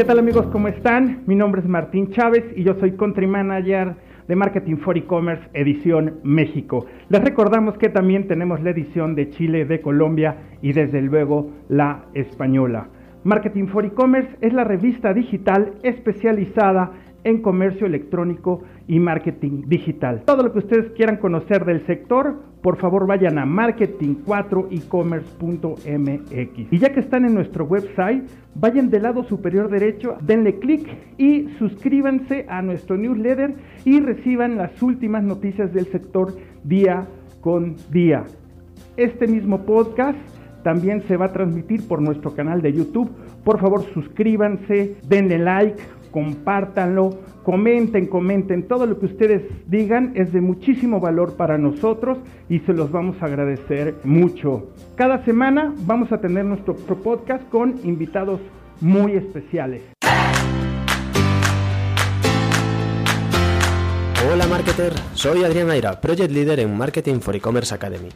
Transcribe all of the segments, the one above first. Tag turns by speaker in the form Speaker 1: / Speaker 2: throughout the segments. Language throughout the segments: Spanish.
Speaker 1: ¿Qué tal amigos? ¿Cómo están? Mi nombre es Martín Chávez y yo soy Country Manager de Marketing for E-Commerce Edición México. Les recordamos que también tenemos la edición de Chile, de Colombia y desde luego la española. Marketing for E-Commerce es la revista digital especializada en comercio electrónico y marketing digital. Todo lo que ustedes quieran conocer del sector, por favor vayan a marketing4ecommerce.mx. Y ya que están en nuestro website, vayan del lado superior derecho, denle clic y suscríbanse a nuestro newsletter y reciban las últimas noticias del sector día con día. Este mismo podcast también se va a transmitir por nuestro canal de YouTube. Por favor, suscríbanse, denle like, compártanlo, comenten, comenten. Todo lo que ustedes digan es de muchísimo valor para nosotros y se los vamos a agradecer mucho. Cada semana vamos a tener nuestro podcast con invitados muy especiales.
Speaker 2: Hola marketer, soy Adrián Aira, Project Leader en Marketing for E-Commerce Academy.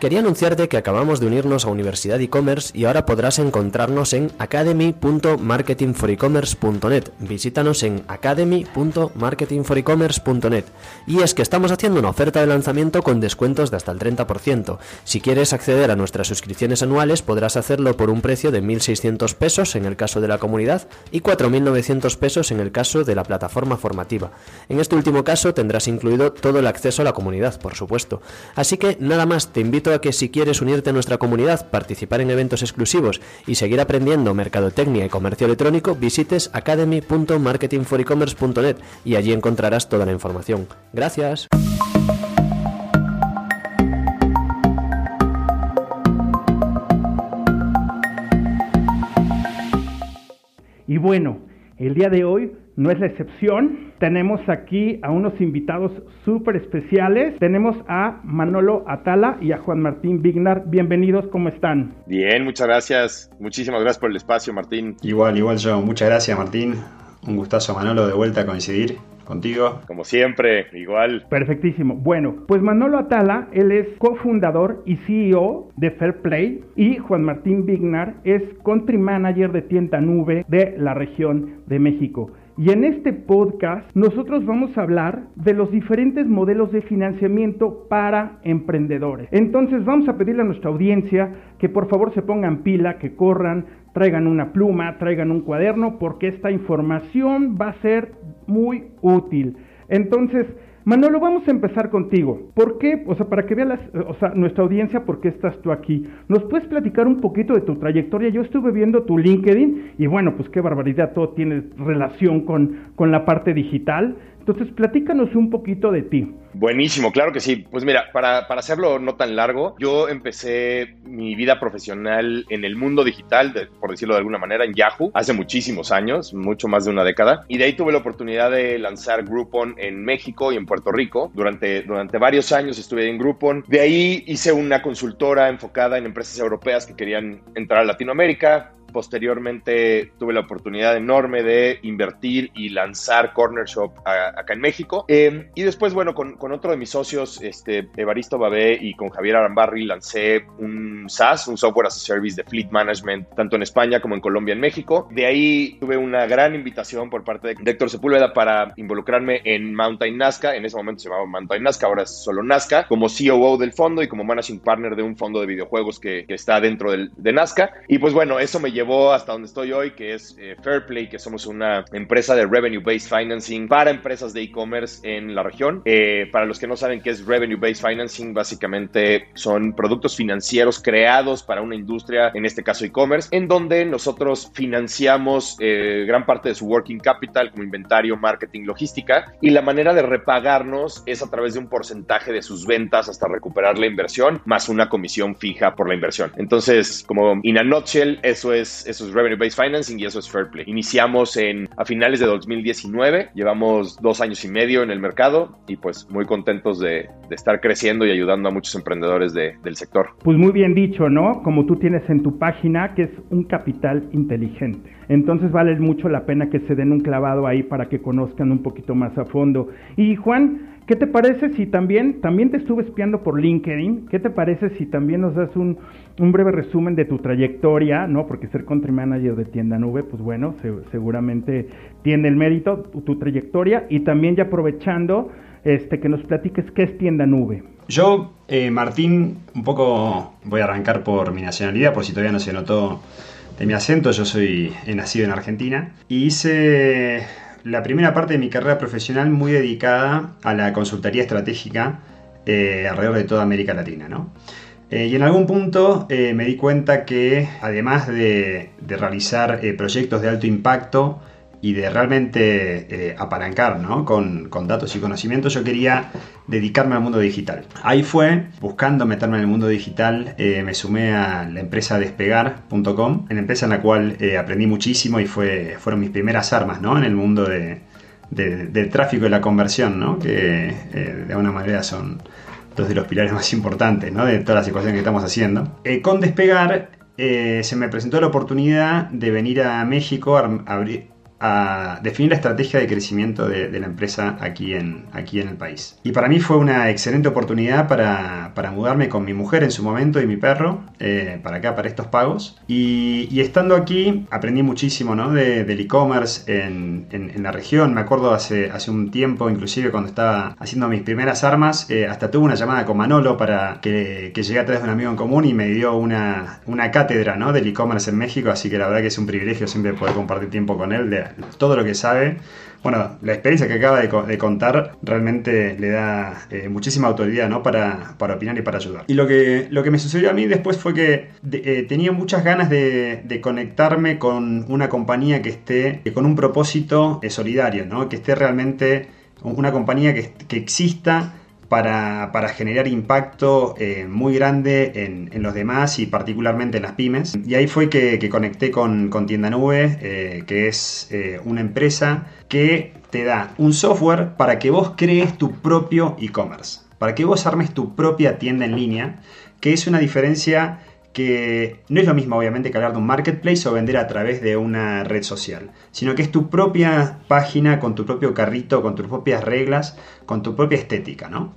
Speaker 2: Quería anunciarte que acabamos de unirnos a Universidad e-commerce y ahora podrás encontrarnos en academy.marketingforecommerce.net. Visítanos en academy.marketingforecommerce.net. Y es que estamos haciendo una oferta de lanzamiento con descuentos de hasta el 30%. Si quieres acceder a nuestras suscripciones anuales, podrás hacerlo por un precio de 1.600 pesos en el caso de la comunidad y 4.900 pesos en el caso de la plataforma formativa. En este último caso tendrás incluido todo el acceso a la comunidad, por supuesto. Así que nada más, te invito a que si quieres unirte a nuestra comunidad, participar en eventos exclusivos y seguir aprendiendo mercadotecnia y comercio electrónico, visites academy.marketingforecommerce.net y allí encontrarás toda la información. Gracias.
Speaker 1: Y bueno, el día de hoy no es la excepción. Tenemos aquí a unos invitados súper especiales. Tenemos a Manolo Atala y a Juan Martín Vignar. Bienvenidos, ¿cómo están?
Speaker 3: Bien, muchas gracias. Muchísimas gracias por el espacio, Martín.
Speaker 4: Igual, igual yo. Muchas gracias, Martín. Un gustazo, Manolo, de vuelta a coincidir contigo.
Speaker 3: Como siempre, igual.
Speaker 1: Perfectísimo. Bueno, pues Manolo Atala, él es cofundador y CEO de Fair Play y Juan Martín Vignar es country manager de tienda nube de la región de México. Y en este podcast nosotros vamos a hablar de los diferentes modelos de financiamiento para emprendedores. Entonces vamos a pedirle a nuestra audiencia que por favor se pongan pila, que corran, traigan una pluma, traigan un cuaderno, porque esta información va a ser muy útil. Entonces, Manolo, vamos a empezar contigo. ¿Por qué? O sea, para que vea o sea, nuestra audiencia, ¿por qué estás tú aquí? ¿Nos puedes platicar un poquito de tu trayectoria? Yo estuve viendo tu LinkedIn y bueno, pues qué barbaridad, todo tiene relación con, con la parte digital. Entonces, platícanos un poquito de ti.
Speaker 3: Buenísimo, claro que sí. Pues mira, para, para, hacerlo no tan largo, yo empecé mi vida profesional en el mundo digital, por decirlo de alguna manera, en Yahoo, hace muchísimos años, mucho más de una década. Y de ahí tuve la oportunidad de lanzar Groupon en México y en Puerto Rico. Durante, durante varios años estuve en Groupon. De ahí hice una consultora enfocada en empresas europeas que querían entrar a Latinoamérica Posteriormente tuve la oportunidad enorme de invertir y lanzar Corner Shop acá en México. Eh, y después, bueno, con, con, otro de mis socios, este, Evaristo Babé y con Javier Arambarri, lancé un SaaS, un Software as a Service de Fleet Management, tanto en España como en Colombia, en México. De ahí tuve una gran invitación por parte de Héctor Sepúlveda para involucrarme en Mountain Nazca. En ese momento se llamaba Mountain Nazca, ahora es solo Nazca, como COO del fondo y como Managing Partner de un fondo de videojuegos que, que está dentro del, de Nazca. Y pues bueno, eso me llevó hasta donde estoy hoy, que es eh, Fairplay, que somos una empresa de Revenue Based Financing para empresas de e-commerce en la región. Eh, para los que no saben qué es Revenue Based Financing, básicamente son productos financieros creados para una industria, en este caso e-commerce, en donde nosotros financiamos eh, gran parte de su working capital como inventario, marketing, logística, y la manera de repagarnos es a través de un porcentaje de sus ventas hasta recuperar la inversión, más una comisión fija por la inversión. Entonces, como in a nutshell, eso es eso es Revenue Based Financing y eso es Fairplay. Iniciamos en, a finales de 2019, llevamos dos años y medio en el mercado y pues muy contentos de, de estar creciendo y ayudando a muchos emprendedores de, del sector.
Speaker 1: Pues muy bien dicho, ¿no? Como tú tienes en tu página, que es un capital inteligente. Entonces vale mucho la pena que se den un clavado ahí para que conozcan un poquito más a fondo. Y Juan, ¿Qué te parece si también, también te estuve espiando por LinkedIn? ¿Qué te parece si también nos das un, breve resumen de tu trayectoria, ¿no? Porque ser country manager de tienda nube, pues bueno, seguramente tiene el mérito, tu, trayectoria, y también ya aprovechando, este, que nos platiques qué es tienda nube.
Speaker 4: Yo, eh, Martín, un poco voy a arrancar por mi nacionalidad, por si todavía no se notó de mi acento, yo soy he nacido en Argentina, y hice la primera parte de mi carrera profesional muy dedicada a la consultoría estratégica eh, alrededor de toda América Latina. ¿no? Eh, y en algún punto eh, me di cuenta que además de, de realizar proyectos de alto impacto, y de realmente eh, apalancar ¿no? con, con, datos y conocimientos, yo quería dedicarme al mundo digital. Ahí fue, buscando meterme en el mundo digital, eh, me sumé a la empresa despegar.com, una empresa en la cual eh, aprendí muchísimo y fue, fueron mis primeras armas ¿no? en el mundo de, del tráfico y la conversión, ¿no? que de alguna manera son dos de los pilares más importantes ¿no? de todas las ecuaciones que estamos haciendo. con despegar se me presentó la oportunidad de venir a México a abrir a definir la estrategia de crecimiento de, la empresa aquí en, aquí en el país. Y para mí fue una excelente oportunidad para, para mudarme con mi mujer en su momento y mi perro eh, para acá, para estos pagos. Y, y estando aquí aprendí muchísimo ¿no? de, del e-commerce en, en, la región. Me acuerdo hace, hace un tiempo, inclusive cuando estaba haciendo mis primeras armas, eh, hasta tuve una llamada con Manolo para que, que llegué a través de un amigo en común y me dio una, una cátedra ¿no? del e-commerce en México. Así que la verdad que es un privilegio siempre poder compartir tiempo con él de, todo lo que sabe. Bueno, la experiencia que acaba de, contar realmente le da eh, muchísima autoridad ¿no? para, para, opinar y para ayudar. Y lo que, lo que me sucedió a mí después fue que eh, tenía muchas ganas de, conectarme con una compañía que esté con un propósito eh, solidario, ¿no? que esté realmente una compañía que, que exista para, generar impacto eh, muy grande en, los demás y particularmente en las pymes. Y ahí fue que, conecté con, Tienda Nube, eh, que es eh, una empresa que te da un software para que vos crees tu propio e-commerce, para que vos armes tu propia tienda en línea, que es una diferencia que no es lo mismo obviamente que hablar de un marketplace o vender a través de una red social, sino que es tu propia página con tu propio carrito, con tus propias reglas, con tu propia estética, ¿no?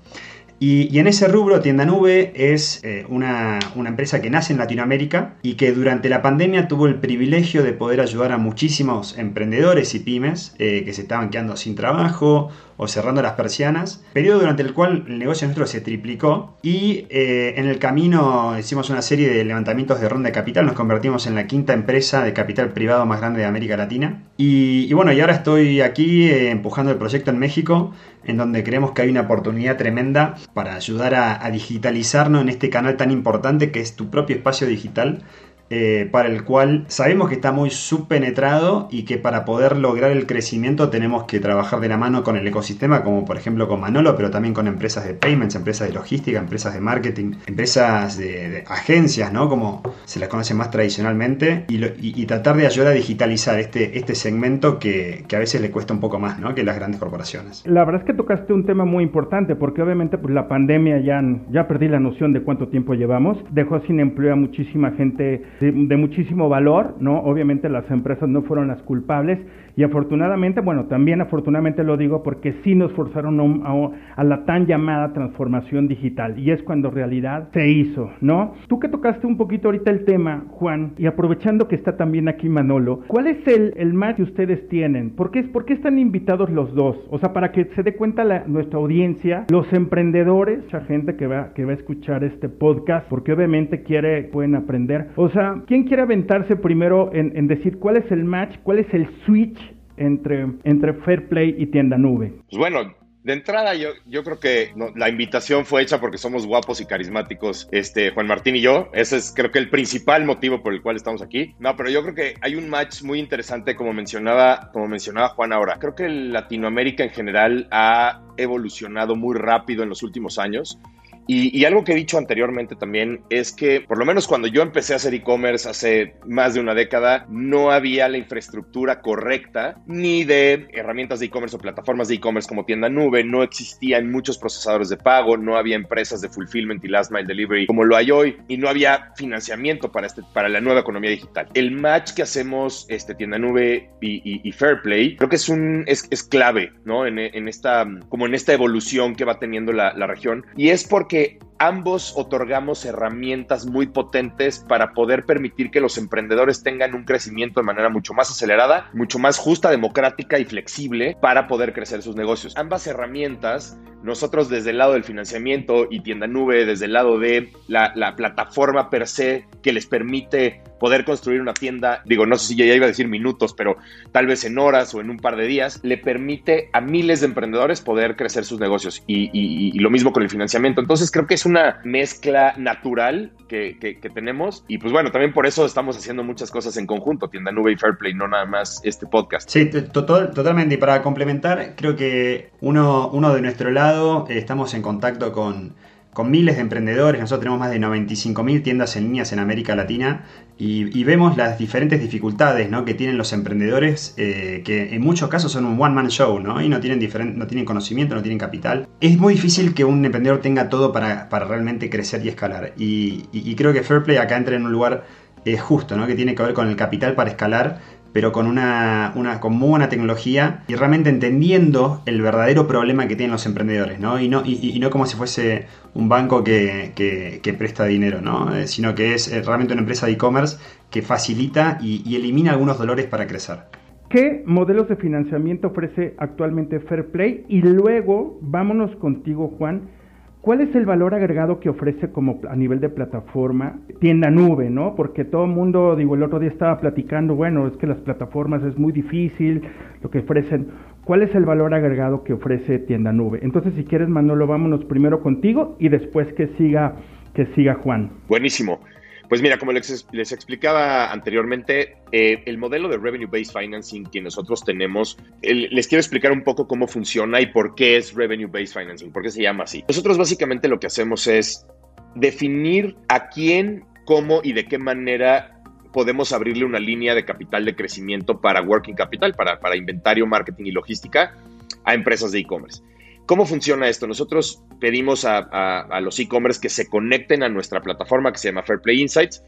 Speaker 4: Y, en ese rubro, Tienda Nube es eh, una, empresa que nace en Latinoamérica y que durante la pandemia tuvo el privilegio de poder ayudar a muchísimos emprendedores y pymes eh, que se estaban quedando sin trabajo o cerrando las persianas, periodo durante el cual el negocio nuestro se triplicó y eh, en el camino hicimos una serie de levantamientos de ronda de capital, nos convertimos en la quinta empresa de capital privado más grande de América Latina. Y, bueno, y ahora estoy aquí eh, empujando el proyecto en México en donde creemos que hay una oportunidad tremenda para ayudar a, a digitalizarnos en este canal tan importante que es tu propio espacio digital eh, para el cual sabemos que está muy subpenetrado y que para poder lograr el crecimiento tenemos que trabajar de la mano con el ecosistema, como por ejemplo con Manolo, pero también con empresas de payments, empresas de logística, empresas de marketing, empresas de, agencias, ¿no? Como se las conoce más tradicionalmente, y, tratar de ayudar a digitalizar este, este segmento que, a veces le cuesta un poco más, ¿no? Que las grandes corporaciones.
Speaker 1: La verdad es que tocaste un tema muy importante, porque obviamente pues, la pandemia ya, ya perdí la noción de cuánto tiempo llevamos, dejó sin empleo a muchísima gente de, muchísimo valor, ¿no? Obviamente las empresas no fueron las culpables y afortunadamente, bueno, también afortunadamente lo digo porque sí nos forzaron a, la tan llamada transformación digital y es cuando realidad se hizo, ¿no? Tú que tocaste un poquito ahorita el tema, Juan, y aprovechando que está también aquí Manolo, ¿cuál es el, el match que ustedes tienen? ¿Por qué, ¿Por están invitados los dos? O sea, para que se dé cuenta nuestra audiencia, los emprendedores, mucha gente que va, que va a escuchar este podcast, porque obviamente quiere, pueden aprender. O sea, ¿quién quiere aventarse primero en, en decir cuál es el match, cuál es el switch entre, entre Fair Play y Tienda Nube?
Speaker 3: Pues bueno, de entrada, yo, yo creo que la invitación fue hecha porque somos guapos y carismáticos, este, Juan Martín y yo. Ese es creo que el principal motivo por el cual estamos aquí. No, pero yo creo que hay un match muy interesante, como mencionaba, como mencionaba Juan ahora. Creo que Latinoamérica en general ha evolucionado muy rápido en los últimos años Y, algo que he dicho anteriormente también es que, por lo menos cuando yo empecé a hacer e-commerce hace más de una década, no había la infraestructura correcta ni de herramientas de e-commerce o plataformas de e-commerce como tienda nube, no existían muchos procesadores de pago, no había empresas de fulfillment y last mile delivery como lo hay hoy y no había financiamiento para, este, para la nueva economía digital. El match que hacemos este, tienda nube y, Fairplay creo que es, un, es, es clave, ¿no? En, en, esta, como en esta evolución que va teniendo la, la región y es porque que ambos otorgamos herramientas muy potentes para poder permitir que los emprendedores tengan un crecimiento de manera mucho más acelerada, mucho más justa, democrática y flexible para poder crecer sus negocios. Ambas herramientas, nosotros desde el lado del financiamiento y tienda nube, desde el lado de la, la plataforma per se que les permite poder construir una tienda, digo, no sé si ya iba a decir minutos, pero tal vez en horas o en un par de días, le permite a miles de emprendedores poder crecer sus negocios y, lo mismo con el financiamiento. Entonces creo que es una mezcla natural que, tenemos y pues bueno, también por eso estamos haciendo muchas cosas en conjunto, Tienda Nube y Fairplay, no nada más este podcast.
Speaker 4: Sí, totalmente. Y para complementar, creo que uno, uno de nuestro lado eh, estamos en contacto con con miles de emprendedores. Nosotros tenemos más de 95.000 tiendas en líneas en América Latina y, vemos las diferentes dificultades que tienen los emprendedores, eh, que en muchos casos son un one-man show y no tienen, no tienen conocimiento, no tienen capital. Es muy difícil que un emprendedor tenga todo para, realmente crecer y escalar. Y, creo que Fairplay acá entra en un lugar eh, justo, ¿no? que tiene que ver con el capital para escalar pero con una, con muy buena tecnología y realmente entendiendo el verdadero problema que tienen los emprendedores, ¿no? Y no, y, no como si fuese un banco que, presta dinero, ¿no? Eh, sino que es eh, realmente una empresa de e-commerce que facilita y, elimina algunos dolores para crecer.
Speaker 1: ¿Qué modelos de financiamiento ofrece actualmente Fairplay? Y luego, vámonos contigo, Juan, ¿Cuál es el valor agregado que ofrece como a nivel de plataforma tienda nube, no? Porque todo el mundo, digo, el otro día estaba platicando, bueno, es que las plataformas es muy difícil, lo que ofrecen. ¿Cuál es el valor agregado que ofrece tienda nube? Entonces, si quieres, Manolo, vámonos primero contigo y después que siga que siga Juan.
Speaker 3: Buenísimo. Pues mira, como les, explicaba anteriormente, eh, el modelo de Revenue Based Financing que nosotros tenemos, les quiero explicar un poco cómo funciona y por qué es Revenue Based Financing, por qué se llama así. Nosotros básicamente lo que hacemos es definir a quién, cómo y de qué manera podemos abrirle una línea de capital de crecimiento para working capital, para inventario, marketing y logística a empresas de e-commerce. ¿Cómo funciona esto? Nosotros pedimos a, los e-commerce que se conecten a nuestra plataforma que se llama Fairplay Insights,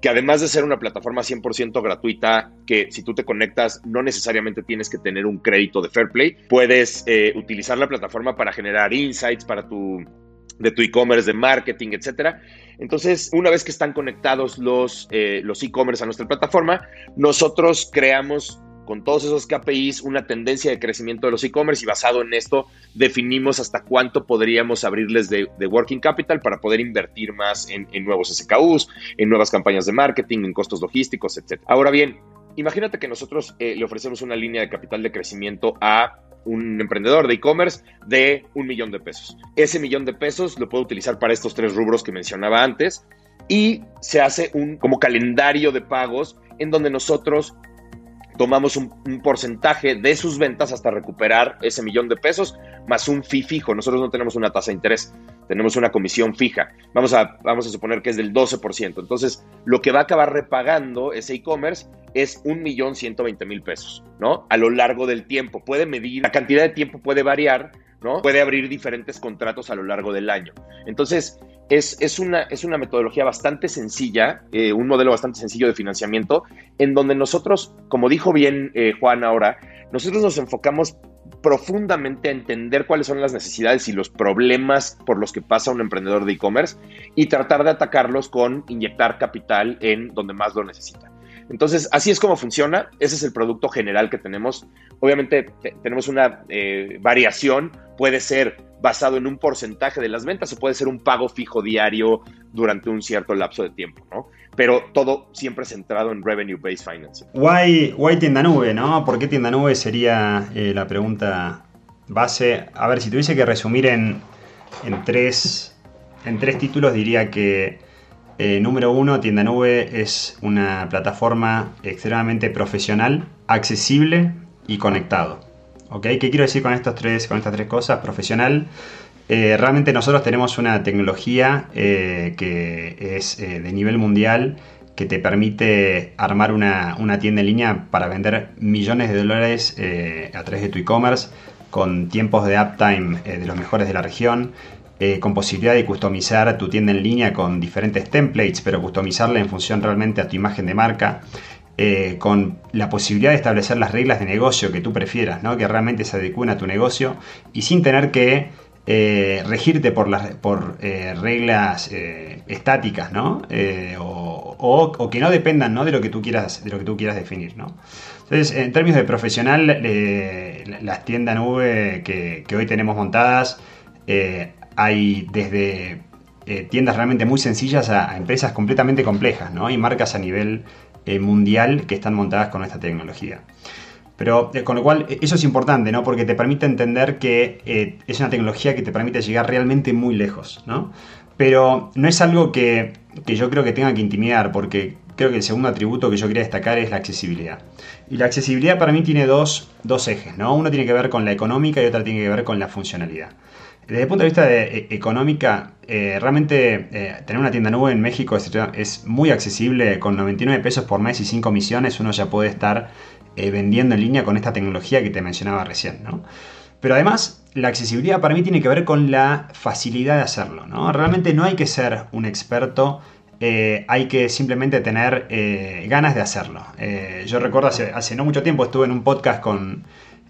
Speaker 3: que además de ser una plataforma 100% gratuita, que si tú te conectas no necesariamente tienes que tener un crédito de Fairplay, puedes eh, utilizar la plataforma para generar insights para tu de tu e-commerce, de marketing, etcétera. Entonces, una vez que están conectados los, eh, los e-commerce a nuestra plataforma, nosotros creamos con todos esos KPIs una tendencia de crecimiento de los e-commerce y basado en esto definimos hasta cuánto podríamos abrirles de, working capital para poder invertir más en, nuevos SKUs, en nuevas campañas de marketing, en costos logísticos, etc. Ahora bien, imagínate que nosotros eh, le ofrecemos una línea de capital de crecimiento a un emprendedor de e-commerce de un millón de pesos. Ese millón de pesos lo puedo utilizar para estos tres rubros que mencionaba antes y se hace un como calendario de pagos en donde nosotros tomamos un, porcentaje de sus ventas hasta recuperar ese millón de pesos, más un fee fijo. Nosotros no tenemos una tasa de interés, tenemos una comisión fija. Vamos a, vamos a suponer que es del 12%. Entonces, lo que va a acabar repagando ese e-commerce es un millón ciento veinte mil pesos, ¿no? A lo largo del tiempo. Puede medir, la cantidad de tiempo puede variar, ¿no? Puede abrir diferentes contratos a lo largo del año. Entonces, es, una, es una metodología bastante sencilla, eh, un modelo bastante sencillo de financiamiento, en donde nosotros, como dijo bien eh, Juan ahora, nosotros nos enfocamos profundamente a entender cuáles son las necesidades y los problemas por los que pasa un emprendedor de e-commerce y tratar de atacarlos con inyectar capital en donde más lo necesita. Entonces, así es como funciona. Ese es el producto general que tenemos. Obviamente, tenemos una eh, variación. Puede ser basado en un porcentaje de las ventas o puede ser un pago fijo diario durante un cierto lapso de tiempo, ¿no? Pero todo siempre centrado en Revenue Based Financing.
Speaker 4: Why, why tienda nube, ¿no? ¿Por qué tienda nube sería eh, la pregunta base? A ver, si tuviese que resumir en, en, tres, en tres títulos, diría que eh, número uno, Tienda Nube es una plataforma extremadamente profesional, accesible y conectado. ¿Qué quiero decir con, estos tres, con estas tres cosas? Profesional, eh, realmente nosotros tenemos una tecnología eh, que es eh, de nivel mundial que te permite armar una, tienda en línea para vender millones de dólares a través de tu e-commerce con tiempos de uptime de los mejores de la región, con posibilidad de customizar tu tienda en línea con diferentes templates, pero customizarla en función realmente a tu imagen de marca. Con la posibilidad de establecer las reglas de negocio que tú prefieras, ¿no? que realmente se adecúen a tu negocio y sin tener que eh, regirte por, las, por eh, reglas eh, estáticas, ¿no? O, que no dependan de lo que tú quieras, de lo que tú quieras definir, ¿no? Entonces, en términos de profesional, las tiendas nube que, hoy tenemos montadas, hay desde tiendas realmente muy sencillas a, empresas completamente complejas, ¿no? Y marcas a nivel mundial que están montadas con esta tecnología. Pero eh, con lo cual, e, eso es importante, ¿no? Porque te permite entender que eh, es una tecnología que te permite llegar realmente muy lejos, ¿no? Pero no es algo que, yo creo que tenga que intimidar, porque creo que el segundo atributo que yo quería destacar es la accesibilidad. Y la accesibilidad para mí tiene dos, ejes, ¿no? Uno tiene que ver con la económica y otra tiene que ver con la funcionalidad. Desde el punto de vista de, e, económica, eh, realmente tener una tienda nube en México es, muy accesible, con 99 pesos por mes y 5 misiones uno ya puede estar eh, vendiendo en línea con esta tecnología que te mencionaba recién. ¿no? Pero además, la accesibilidad para mí tiene que ver con la facilidad de hacerlo. ¿no? Realmente no hay que ser un experto eh, hay que simplemente tener eh, ganas de hacerlo. yo recuerdo hace, hace, no mucho tiempo estuve en un podcast con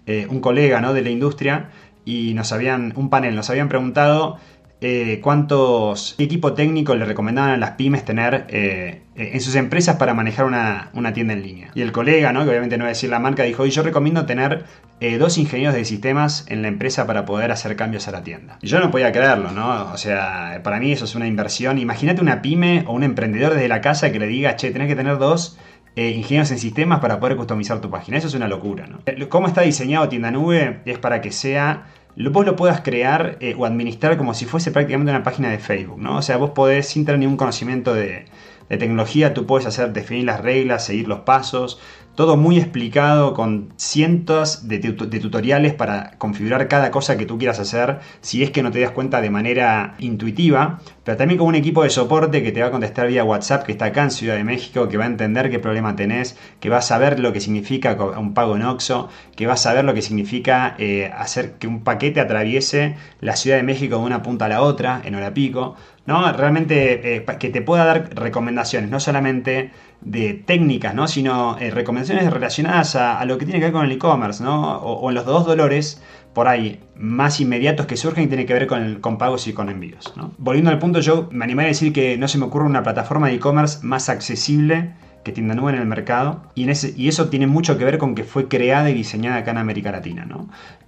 Speaker 4: un colega ¿no? de la industria y nos habían, un panel, nos habían preguntado eh, cuántos equipo técnico le recomendaban a las pymes tener eh, en sus empresas para manejar una, tienda en línea. Y el colega, ¿no? que obviamente no va a decir la marca, dijo, yo recomiendo tener eh, dos ingenieros de sistemas en la empresa para poder hacer cambios a la tienda. Y yo no podía creerlo, ¿no? O sea, para mí eso es una inversión. Imagínate una pyme o un emprendedor desde la casa que le diga, che, tenés que tener dos ingenieros en sistemas para poder customizar tu página. Eso es una locura, ¿no? ¿Cómo está diseñado Tienda Nube? Es para que sea vos lo puedas crear eh, o administrar como si fuese prácticamente una página de Facebook, ¿no? O sea, vos podés, sin tener ningún conocimiento de, de tecnología, tú puedes hacer, definir las reglas, seguir los pasos, todo muy explicado con cientos de, tutoriales para configurar cada cosa que tú quieras hacer si es que no te das cuenta de manera intuitiva, pero también con un equipo de soporte que te va a contestar vía WhatsApp que está acá en Ciudad de México, que va a entender qué problema tenés, que va a saber lo que significa un pago en OXO, que va a saber lo que significa eh, hacer que un paquete atraviese la Ciudad de México de una punta a la otra en hora pico. ¿no? Realmente eh, que te pueda dar recomendaciones, no solamente de técnicas, ¿no? sino eh, recomendaciones relacionadas a, lo que tiene que ver con el e-commerce, ¿no? O, en los dos dolores por ahí más inmediatos que surgen y tiene que ver con, con pagos y con envíos. Volviendo al punto, yo me animaría a decir que no se me ocurre una plataforma de e-commerce más accesible que tienda nube en el mercado y, eso tiene mucho que ver con que fue creada y diseñada acá en América Latina.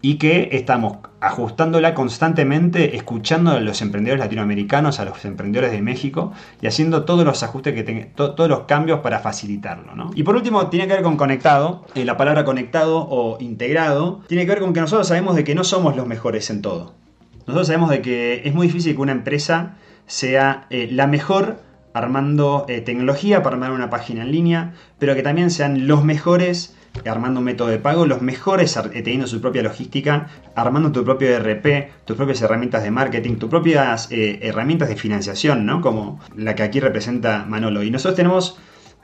Speaker 4: Y que estamos ajustándola constantemente, escuchando a los emprendedores latinoamericanos, a los emprendedores de México y haciendo todos los ajustes que tengan, todos los cambios para facilitarlo. Y por último, tiene que ver con conectado, eh, la palabra conectado o integrado, tiene que ver con que nosotros sabemos de que no somos los mejores en todo. Nosotros sabemos de que es muy difícil que una empresa sea eh, la mejor armando eh, tecnología para armar una página en línea, pero que también sean los mejores armando un método de pago, los mejores eh, teniendo su propia logística, armando tu propio ERP, tus propias herramientas de marketing, tus propias eh, herramientas de financiación, ¿no? Como la que aquí representa Manolo. Y nosotros tenemos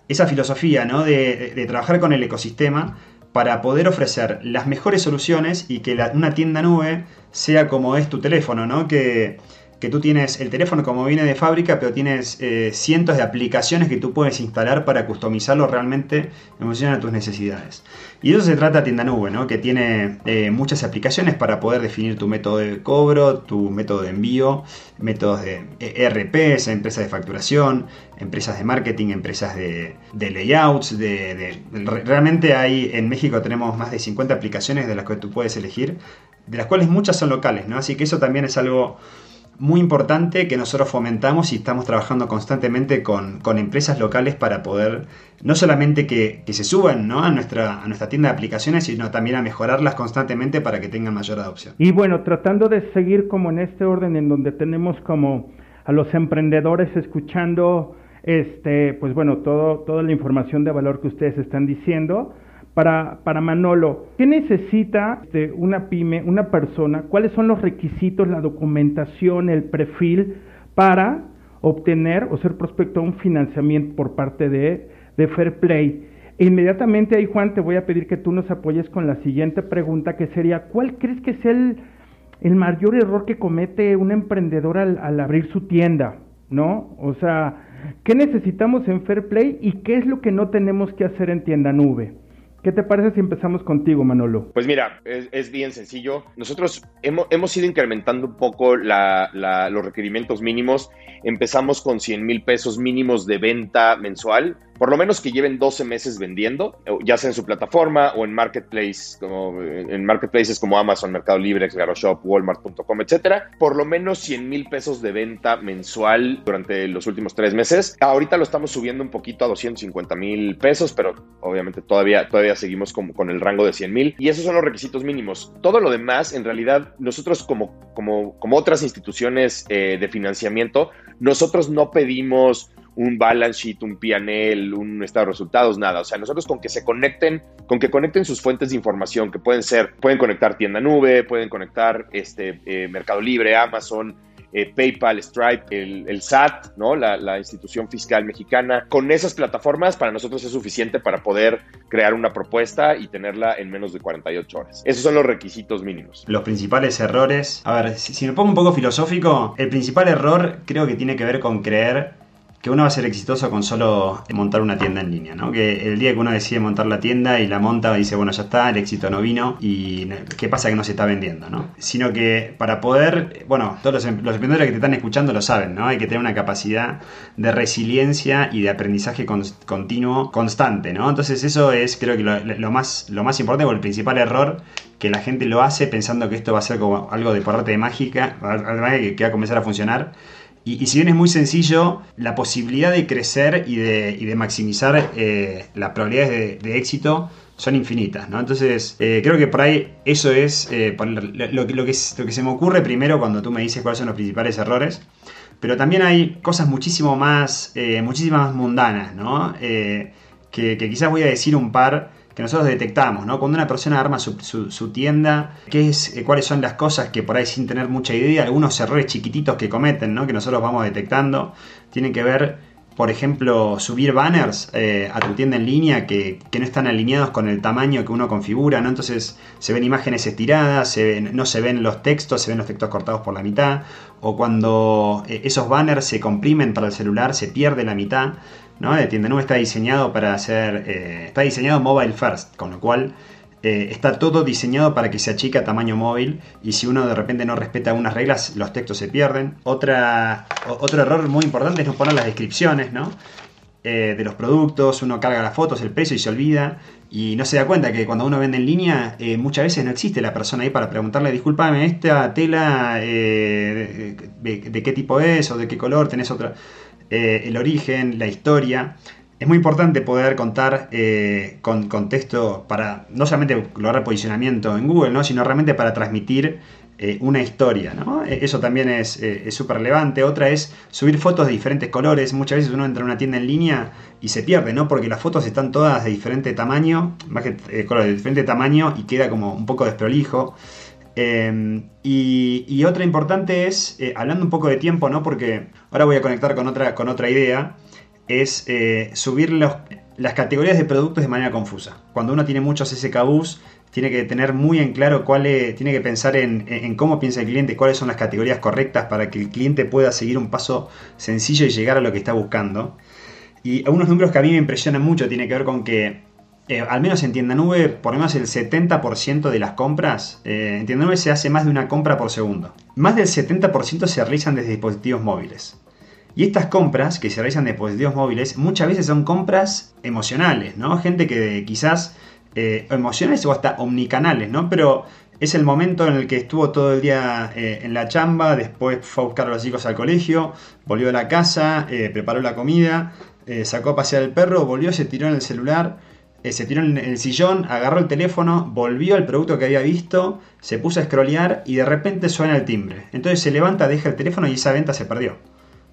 Speaker 4: esa filosofía, ¿no? De, trabajar con el ecosistema para poder ofrecer las mejores soluciones y que una tienda nube sea como es tu teléfono, ¿no? Que que tú tienes el teléfono como viene de fábrica, pero tienes eh, cientos de aplicaciones que tú puedes instalar para customizarlo realmente en función a tus necesidades. Y eso se trata de Tienda Nube, ¿no? que tiene eh, muchas aplicaciones para poder definir tu método de cobro, tu método de envío, métodos de ERPs, empresas de facturación, empresas de marketing, empresas de, layouts. De, realmente hay en México tenemos más de 50 aplicaciones de las que tú puedes elegir, de las cuales muchas son locales, ¿no? así que eso también es algo muy importante que nosotros fomentamos y estamos trabajando constantemente con, empresas locales para poder no solamente que, se suban a, nuestra, a nuestra tienda de aplicaciones, sino también a mejorarlas constantemente para que tengan mayor adopción.
Speaker 1: Y bueno, tratando de seguir como en este orden en donde tenemos como a los emprendedores escuchando este, pues bueno, todo, toda la información de valor que ustedes están diciendo, para, para Manolo, ¿qué necesita este, una pyme, una persona? ¿Cuáles son los requisitos, la documentación, el perfil para obtener o ser prospecto a un financiamiento por parte de, de Fair Play? Inmediatamente ahí, Juan, te voy a pedir que tú nos apoyes con la siguiente pregunta, que sería, ¿cuál crees que es el, el mayor error que comete un emprendedor al, al abrir su tienda? ¿No? O sea, ¿qué necesitamos en Fair Play y qué es lo que no tenemos que hacer en tienda nube? ¿Qué te parece si empezamos contigo, Manolo?
Speaker 3: Pues mira, es, bien sencillo. Nosotros hemos, hemos ido incrementando un poco los requerimientos mínimos. Empezamos con 100 mil pesos mínimos de venta mensual por lo menos que lleven 12 meses vendiendo, ya sea en su plataforma o en marketplace, como en marketplaces como Amazon, Mercado Libre, Shop, Walmart.com, etcétera, por lo menos 100 mil pesos de venta mensual durante los últimos tres meses. Ahorita lo estamos subiendo un poquito a 250 mil pesos, pero obviamente todavía, todavía seguimos con, con el rango de 100 mil y esos son los requisitos mínimos. Todo lo demás, en realidad, nosotros como, como, como otras instituciones eh, de financiamiento, nosotros no pedimos un balance sheet, un PNL, un estado de resultados, nada. O sea, nosotros con que se conecten, con que conecten sus fuentes de información, que pueden ser, pueden conectar tienda nube, pueden conectar este, eh, Mercado Libre, Amazon, eh, PayPal, Stripe, el, SAT, ¿no? La, institución fiscal mexicana. Con esas plataformas, para nosotros es suficiente para poder crear una propuesta y tenerla en menos de 48 horas. Esos son los requisitos mínimos.
Speaker 4: Los principales errores. A ver, si me pongo un poco filosófico, el principal error creo que tiene que ver con creer que uno va a ser exitoso con solo montar una tienda en línea, ¿no? Que el día que uno decide montar la tienda y la monta, dice, bueno, ya está, el éxito no vino y ¿qué pasa que no se está vendiendo, ¿no? Sino que para poder, bueno, todos los, em, emprendedores que te están escuchando lo saben, ¿no? Hay que tener una capacidad de resiliencia y de aprendizaje continuo, constante, ¿no? Entonces eso es, creo que lo, más, lo más importante o el principal error que la gente lo hace pensando que esto va a ser como algo de por arte de mágica, que va a comenzar a funcionar y, si bien es muy sencillo, la posibilidad de crecer y de, maximizar eh, las probabilidades de, éxito son infinitas, ¿no? Entonces, eh, creo que por ahí eso es eh, lo, que, lo, que, se me ocurre primero cuando tú me dices cuáles son los principales errores. Pero también hay cosas muchísimo más, muchísimas más mundanas, ¿no? que quizás voy a decir un par que nosotros detectamos, ¿no? Cuando una persona arma su, tienda, ¿qué es, eh, cuáles son las cosas que por ahí sin tener mucha idea, algunos errores chiquititos que cometen, ¿no? Que nosotros vamos detectando, tienen que ver, por ejemplo, subir banners eh, a tu tienda en línea que, no están alineados con el tamaño que uno configura, ¿no? Entonces se ven imágenes estiradas, no se ven los textos, se ven los textos cortados por la mitad, o cuando eh, esos banners se comprimen para el celular, se pierde la mitad. ¿No? De está diseñado para hacer, eh, está diseñado mobile first, con lo cual eh, está todo diseñado para que se achique a tamaño móvil y si uno de repente no respeta unas reglas, los textos se pierden. Otra, otro error muy importante es no poner las descripciones, ¿no? Eh, de los productos, uno carga las fotos, el precio y se olvida y no se da cuenta que cuando uno vende en línea muchas veces no existe la persona ahí para preguntarle, disculpame, esta tela de, de, qué tipo es o de qué color, tenés otra... Eh, el origen, la historia. Es muy importante poder contar eh, con contexto para no solamente lograr posicionamiento en Google, ¿no? sino realmente para transmitir eh, una historia. Eso también es súper relevante. Otra es subir fotos de diferentes colores. Muchas veces uno entra a una tienda en línea y se pierde, ¿no? porque las fotos están todas de diferente tamaño, de diferente tamaño y queda como un poco desprolijo. Em, y, otra importante es, eh, hablando un poco de tiempo, ¿no? Porque ahora voy a conectar con otra, con otra idea, es eh, subir las categorías de productos de manera confusa. Cuando uno tiene muchos SKUs, tiene que tener muy en claro cuál tiene que pensar en, cómo piensa el cliente, cuáles son las categorías correctas para que el cliente pueda seguir un paso sencillo y llegar a lo que está buscando. Y algunos números que a mí me impresionan mucho tiene que ver con que eh, al menos en tienda nube, por lo menos el 70% de las compras, eh, en tienda nube se hace más de una compra por segundo. Más del 70% se realizan desde dispositivos móviles. Y estas compras que se realizan de dispositivos móviles muchas veces son compras emocionales, ¿no? Gente que quizás eh, emocionales o hasta omnicanales, ¿no? Pero es el momento en el que estuvo todo el día en la chamba, después fue a buscar a los chicos al colegio, volvió a la casa, preparó la comida, sacó a pasear el perro, volvió, se tiró en el celular se tiró en el sillón, agarró el teléfono, volvió al producto que había visto, se puso a scrollear y de repente suena el timbre. Entonces se levanta, deja el teléfono y esa venta se perdió.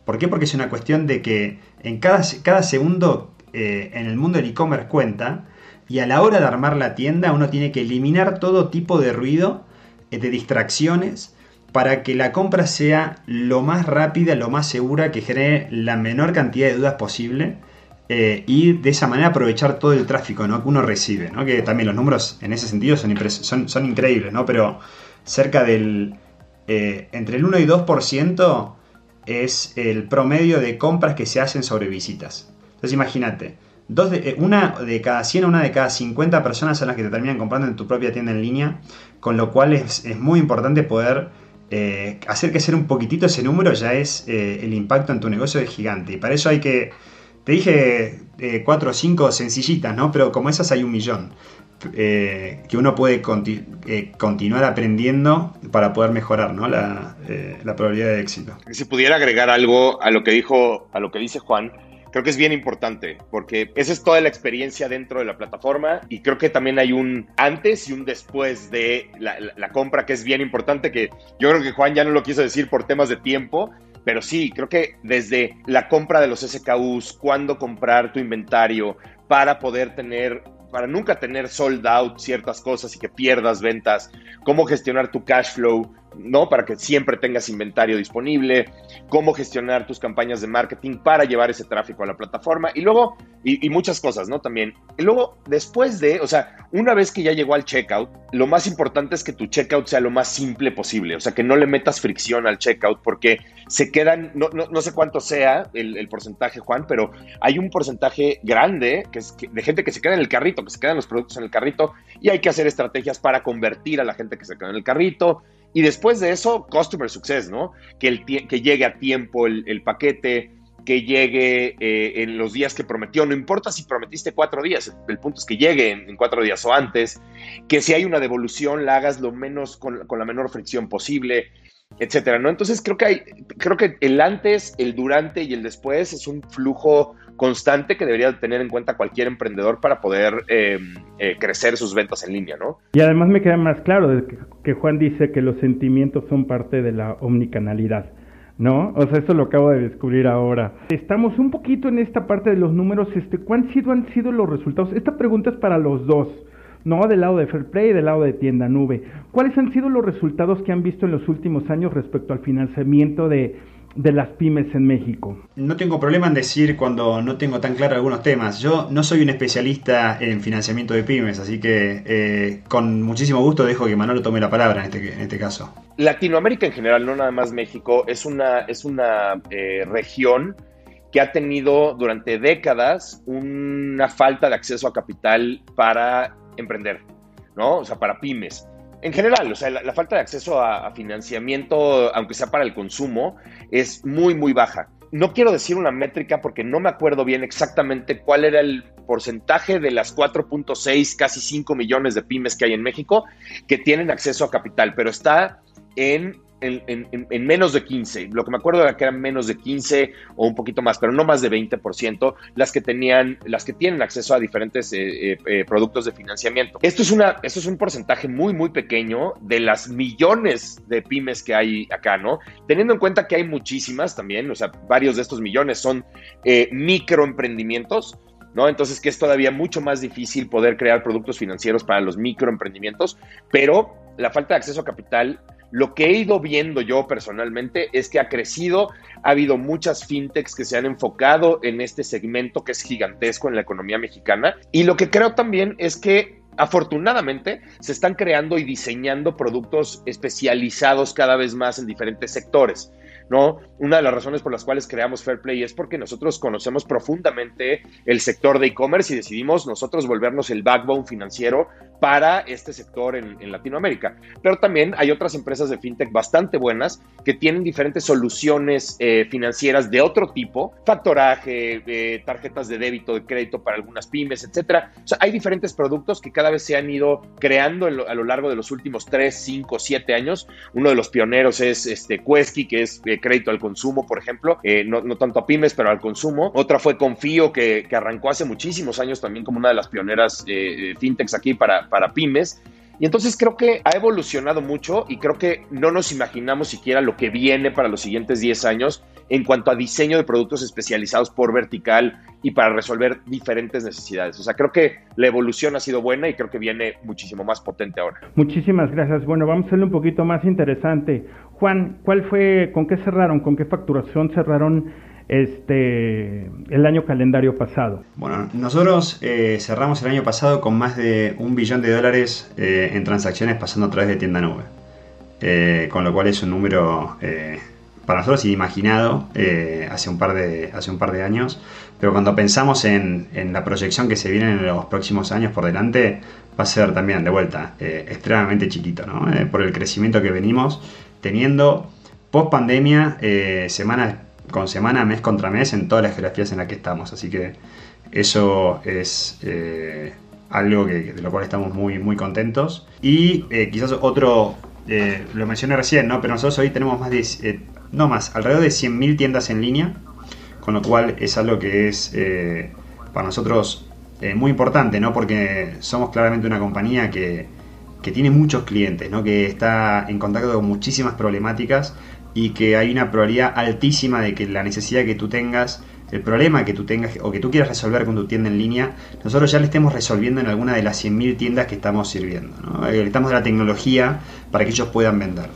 Speaker 4: ¿Por qué? Porque es una cuestión de que en cada, cada segundo eh, en el mundo del e-commerce cuenta Y a la hora de armar la tienda uno tiene que eliminar todo tipo de ruido, eh, de distracciones, para que la compra sea lo más rápida, lo más segura, que genere la menor cantidad de dudas posible. Eh, y de esa manera aprovechar todo el tráfico ¿no? que uno recibe. ¿no? Que también los números en ese sentido son, son, son increíbles, ¿no? pero cerca del eh, entre el 1 y 2% es el promedio de compras que se hacen sobre visitas. Entonces imagínate, de, eh, una de cada 100 o una de cada 50 personas son las que te terminan comprando en tu propia tienda en línea, con lo cual es, muy importante poder eh, hacer sea un poquitito ese número, ya es el impacto en tu negocio es gigante. Y para eso hay que, te dije 4 o 5 sencillitas, ¿no? Pero como esas hay un millón. Eh, que uno puede eh, continuar aprendiendo para poder mejorar ¿no? Eh, la, probabilidad de éxito.
Speaker 3: Si pudiera agregar algo a lo que dijo, a lo que dice Juan, creo que es bien importante porque esa es toda la experiencia dentro de la plataforma y creo que también hay un antes y un después de la, la, compra que es bien importante que yo creo que Juan ya no lo quiso decir por temas de tiempo. Pero sí, creo que desde la compra de los SKUs, cuándo comprar tu inventario para poder tener para nunca tener sold out ciertas cosas y que pierdas ventas, cómo gestionar tu cash flow, ¿no? Para que siempre tengas inventario disponible, cómo gestionar tus campañas de marketing para llevar ese tráfico a la plataforma y luego, y, muchas cosas, ¿no? También. Y luego, después de, o sea, una vez que ya llegó al checkout, lo más importante es que tu checkout sea lo más simple posible, o sea, que no le metas fricción al checkout porque se quedan, no, no, sé cuánto sea el, porcentaje, Juan, pero hay un porcentaje grande que es de gente que se queda en el carrito, que se quedan los productos en el carrito y hay que hacer estrategias para convertir a la gente que se queda en el carrito y después de eso, customer success, ¿no? Que, el que llegue a tiempo el, paquete, que llegue eh, en los días que prometió. No importa si prometiste cuatro días, el, punto es que llegue en, cuatro días o antes. Que si hay una devolución, la hagas lo menos con, con la menor fricción posible, etcétera, ¿no? Entonces creo que hay, creo que el antes, el durante y el después es un flujo constante que debería tener en cuenta cualquier emprendedor para poder em, eh, crecer sus ventas en línea, ¿no?
Speaker 1: Y además me queda más claro que, Juan dice que los sentimientos son parte de la omnicanalidad. ¿no? O sea, eso lo acabo de descubrir ahora. Estamos un poquito en esta parte de los números, este, ¿cuáles han sido los resultados? Esta pregunta es para los dos, ¿no? Del lado de Fairplay y del lado de Tienda Nube. ¿Cuáles han sido los resultados que han visto en los últimos años respecto al financiamiento de, de las pymes en México?
Speaker 4: No tengo problema en decir cuando no tengo tan claro algunos temas. Yo no soy un especialista en financiamiento de pymes, así que eh, con muchísimo gusto dejo que Manolo tome la palabra en este, en este caso.
Speaker 3: Latinoamérica en general, no nada más México, es una, es una eh, región que ha tenido durante décadas una falta de acceso a capital para emprender, ¿no? O sea, para pymes en general, o sea, la, falta de acceso a, financiamiento, aunque sea para el consumo, es muy, muy baja. No quiero decir una métrica porque no me acuerdo bien exactamente cuál era el porcentaje de las 4.6, casi 5 millones de pymes que hay en México que tienen acceso a capital, pero está en en, menos de 15. Lo que me acuerdo era que eran menos de 15 o un poquito más, pero no más de 20% las que tenían, las que tienen acceso a diferentes eh, eh, eh, productos de financiamiento. Esto es una, esto es un porcentaje muy, muy pequeño de las millones de pymes que hay acá, ¿no? Teniendo en cuenta que hay muchísimas también, o sea, varios de estos millones son microemprendimientos. ¿No? Entonces, que es todavía mucho más difícil poder crear productos financieros para los microemprendimientos, pero la falta de acceso a capital lo que he ido viendo yo personalmente es que ha crecido, ha habido muchas fintechs que se han enfocado en este segmento que es gigantesco en la economía mexicana y lo que creo también es que afortunadamente se están creando y diseñando productos especializados cada vez más en diferentes sectores. ¿No? Una de las razones por las cuales creamos Fairplay es porque nosotros conocemos profundamente el sector de e-commerce y decidimos nosotros volvernos el backbone financiero para este sector en, Latinoamérica. Pero también hay otras empresas de fintech bastante buenas que tienen diferentes soluciones eh, financieras de otro tipo, factoraje, eh, tarjetas de débito, de crédito para algunas pymes, etcétera. O sea, hay diferentes productos que cada vez se han ido creando a lo largo de los últimos 3, 5, 7 años. Uno de los pioneros es este Quesky, que es eh, crédito al consumo, por ejemplo, no, no, tanto a pymes, pero al consumo. Otra fue Confío, que, que arrancó hace muchísimos años también como una de las pioneras fintechs aquí para, para pymes. Y entonces creo que ha evolucionado mucho y creo que no nos imaginamos siquiera lo que viene para los siguientes 10 años en cuanto a diseño de productos especializados por vertical y para resolver diferentes necesidades. O sea, creo que la evolución ha sido buena y creo que viene muchísimo más potente ahora.
Speaker 1: Muchísimas gracias. Bueno, vamos a hacerlo un poquito más interesante. Juan, ¿cuál fue, con qué cerraron, con qué facturación cerraron este el año calendario pasado?
Speaker 4: Bueno, nosotros eh, cerramos el año pasado con más de un billón de dólares eh, en transacciones pasando a través de tienda nube. Eh, con lo cual es un número para nosotros inimaginado hace, un par de, hace un par de años. Pero cuando pensamos en, en, la proyección que se viene en los próximos años por delante, va a ser también de vuelta extremadamente chiquito, ¿no? por el crecimiento que venimos teniendo post pandemia, semanas con semana, mes contra mes en todas las geografías en las que estamos. Así que eso es eh, algo que, de lo cual estamos muy, muy contentos. Y eh, quizás otro, eh, lo mencioné recién, ¿no? pero nosotros hoy tenemos más de, no más, alrededor de 100.000 tiendas en línea, con lo cual es algo que es para nosotros muy importante, ¿no? porque somos claramente una compañía que, que tiene muchos clientes, ¿no? que está en contacto con muchísimas problemáticas y que hay una probabilidad altísima de que la necesidad que tú tengas, el problema que tú tengas o que tú quieras resolver con tu tienda en línea, nosotros ya le estemos resolviendo en alguna de las 100.000 tiendas que estamos sirviendo. ¿no? Eh, estamos de la tecnología para que ellos puedan vender.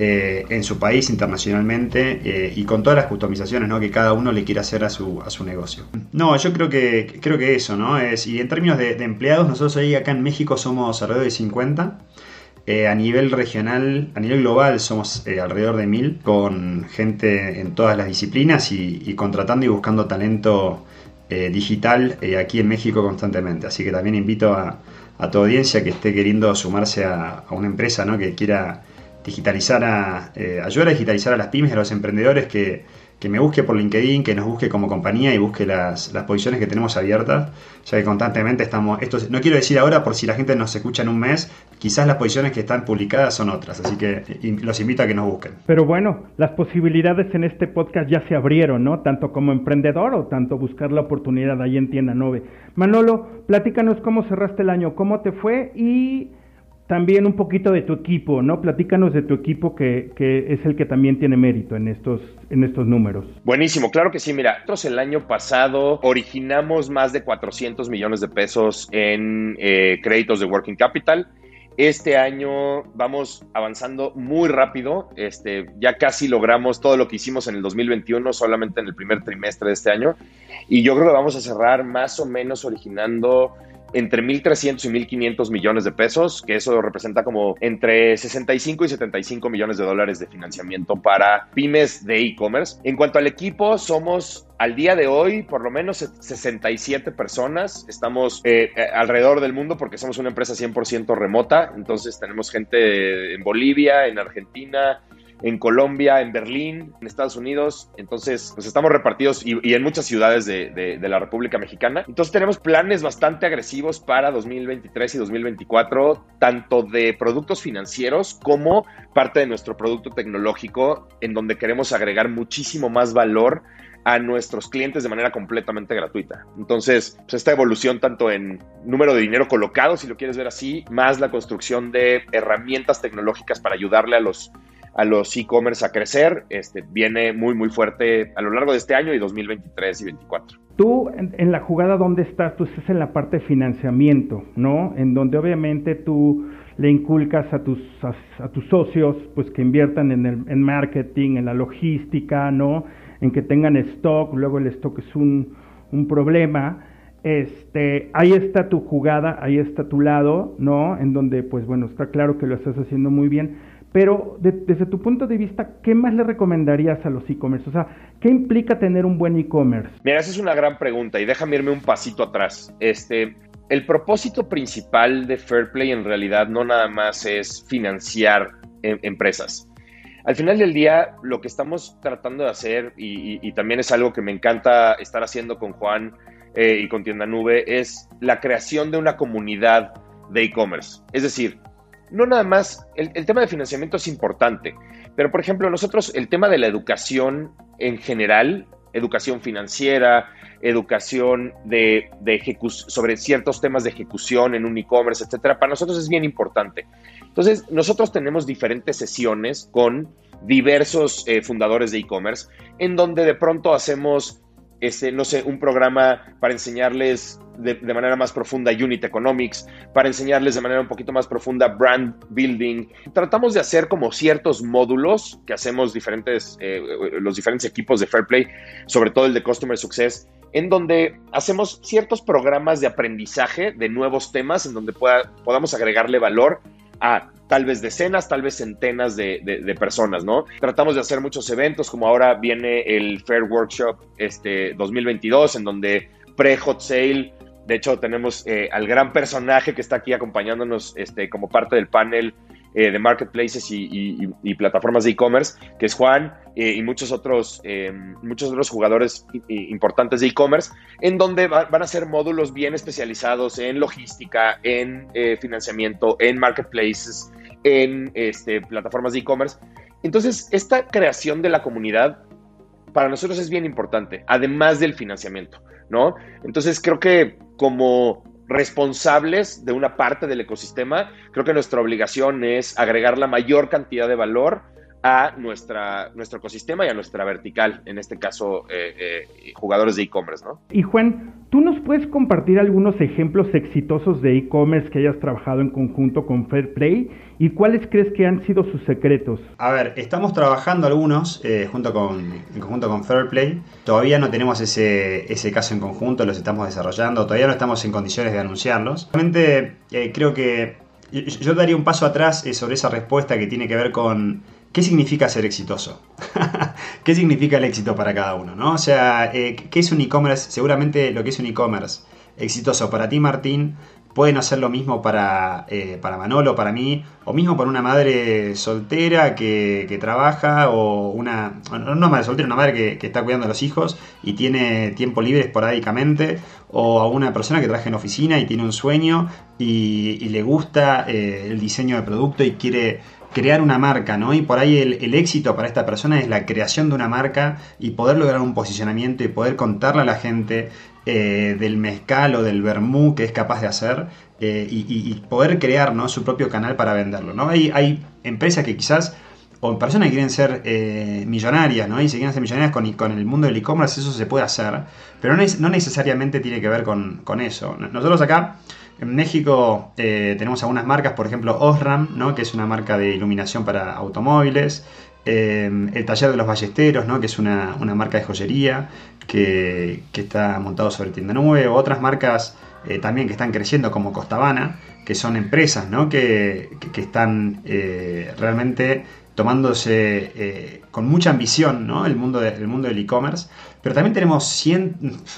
Speaker 4: Eh, en su país internacionalmente eh, y con todas las customizaciones ¿no? que cada uno le quiere hacer a su, a su negocio. No, yo creo que, creo que eso, ¿no? Es, y en términos de, empleados, nosotros hoy acá en México somos alrededor de 50. Eh, a nivel regional, a nivel global somos alrededor de mil, con gente en todas las disciplinas y, contratando y buscando talento digital aquí en México constantemente. Así que también invito a, tu audiencia que esté queriendo sumarse a, una empresa ¿no? que quiera digitalizar, a, ayudar a digitalizar a las pymes a los emprendedores que que me busque por LinkedIn, que nos busque como compañía y busque las, posiciones que tenemos abiertas, ya que constantemente estamos, esto no quiero decir ahora por si la gente nos escucha en un mes, quizás las posiciones que están publicadas son otras, así que los invito a que nos busquen.
Speaker 1: Pero bueno, las posibilidades en este podcast ya se abrieron, ¿no? Tanto como emprendedor o tanto buscar la oportunidad ahí en Tienda 9. Manolo, platícanos cómo cerraste el año, cómo te fue y también un poquito de tu equipo, ¿no? Platícanos de tu equipo que, es el que también tiene mérito en estos, en estos números.
Speaker 3: Buenísimo, claro que sí. Mira, nosotros el año pasado originamos más de 400 millones de pesos en eh, créditos de Working Capital. Este año vamos avanzando muy rápido. Este, ya casi logramos todo lo que hicimos en el 2021, solamente en el primer trimestre de este año. Y yo creo que vamos a cerrar más o menos originando entre 1.300 y 1.500 millones de pesos, que eso representa como entre 65 y 75 millones de dólares de financiamiento para pymes de e-commerce. En cuanto al equipo, somos al día de hoy, por lo menos 67 personas. Estamos eh, eh, alrededor del mundo porque somos una empresa 100% remota. Entonces tenemos gente en Bolivia, en Argentina, en Colombia, en Berlín, en Estados Unidos. Entonces, pues estamos repartidos y, en muchas ciudades de, la República Mexicana. Entonces tenemos planes bastante agresivos para 2023 y 2024, tanto de productos financieros como parte de nuestro producto tecnológico, en donde queremos agregar muchísimo más valor a nuestros clientes de manera completamente gratuita. Entonces, pues esta evolución tanto en número de dinero colocado, si lo quieres ver así, más la construcción de herramientas tecnológicas para ayudarle a los a los e-commerce a crecer, este, viene muy, muy fuerte a lo largo de este año y 2023 y 2024.
Speaker 1: Tú, en, la jugada, ¿dónde estás? Tú estás en la parte de financiamiento, ¿no? En donde obviamente tú le inculcas a tus, a, tus socios, pues que inviertan en el en marketing, en la logística, ¿no? En que tengan stock, luego el stock es un, un problema. Este, ahí está tu jugada, ahí está tu lado, ¿no? En donde, pues bueno, está claro que lo estás haciendo muy bien pero desde tu punto de vista, ¿qué más le recomendarías a los e-commerce? O sea, ¿qué implica tener un buen e-commerce?
Speaker 3: Mira, esa es una gran pregunta y déjame irme un pasito atrás. Este, el propósito principal de Fairplay en realidad no nada más es financiar em, empresas. Al final del día, lo que estamos tratando de hacer, y, también es algo que me encanta estar haciendo con Juan eh, y con Tienda Nube, es la creación de una comunidad de e-commerce. Es decir, no nada más, el, tema de financiamiento es importante, pero por ejemplo, nosotros el tema de la educación en general educación financiera, educación de, sobre ciertos temas de ejecución en un e-commerce, etcétera, para nosotros es bien importante. Entonces, nosotros tenemos diferentes sesiones con diversos eh, fundadores de e-commerce, en donde de pronto hacemos este, no sé, un programa para enseñarles de, manera más profunda Unit Economics, para enseñarles de manera un poquito más profunda Brand Building. Tratamos de hacer como ciertos módulos que hacemos diferentes, eh, los diferentes equipos de Fair Play, sobre todo el de Customer Success, en donde hacemos ciertos programas de aprendizaje de nuevos temas, en donde podamos agregarle valor a tal vez decenas, tal vez centenas de, personas, ¿no? Tratamos de hacer muchos eventos, como ahora viene el Fair Workshop este, 2022, en donde pre-hot sale, de hecho tenemos eh, al gran personaje que está aquí acompañándonos este, como parte del panel eh, de marketplaces y, plataformas de e-commerce, que es Juan eh, y muchos otros, muchos otros jugadores importantes de e-commerce, en donde van a ser módulos bien especializados en logística, en financiamiento, en marketplaces, en este, plataformas de e-commerce. Entonces, esta creación de la comunidad para nosotros es bien importante, además del financiamiento, ¿no? Entonces, creo que como responsables de una parte del ecosistema, creo que nuestra obligación es agregar la mayor cantidad de valor a nuestra, nuestro ecosistema y a nuestra vertical, en este caso eh, eh, jugadores de e-commerce, ¿no?
Speaker 1: Y Juan, ¿tú nos puedes compartir algunos ejemplos exitosos de e-commerce que hayas trabajado en conjunto con Fairplay y cuáles crees que han sido sus secretos?
Speaker 4: A ver, estamos trabajando algunos eh, junto con, en conjunto con Fairplay. Todavía no tenemos ese, ese caso en conjunto, los estamos desarrollando, todavía no estamos en condiciones de anunciarlos. Realmente creo que yo daría un paso atrás sobre esa respuesta que tiene que ver con ¿Qué significa ser exitoso? ¿Qué significa el éxito para cada uno? ¿no? O sea, eh, ¿qué es un e-commerce? Seguramente lo que es un e-commerce exitoso para ti, Martín, puede no ser lo mismo para, eh, para Manolo, para mí, o mismo para una madre soltera que, trabaja, o una, no una madre soltera, una madre que, está cuidando a los hijos y tiene tiempo libre esporádicamente, o a una persona que trabaja en oficina y tiene un sueño y, le gusta eh, el diseño de producto y quiere crear una marca, ¿no? Y por ahí el, éxito para esta persona es la creación de una marca y poder lograr un posicionamiento y poder contarle a la gente eh, del mezcal o del vermú que es capaz de hacer eh, y, poder crear ¿no? su propio canal para venderlo, ¿no? Hay, empresas que quizás o personas que quieren ser eh, millonarias, ¿no? Y si quieren ser millonarias con, con el mundo del e-commerce, eso se puede hacer, pero no, necesariamente tiene que ver con eso. Nosotros acá en México eh, tenemos algunas marcas, por ejemplo Osram, ¿no? que es una marca de iluminación para automóviles. Eh, el Taller de los Ballesteros, ¿no? que es una, marca de joyería que, está montado sobre tienda nube. Otras marcas eh, también que están creciendo como Costabana, que son empresas ¿no? que, están realmente tomándose con mucha ambición ¿no? el, mundo el mundo del e-commerce. Pero también tenemos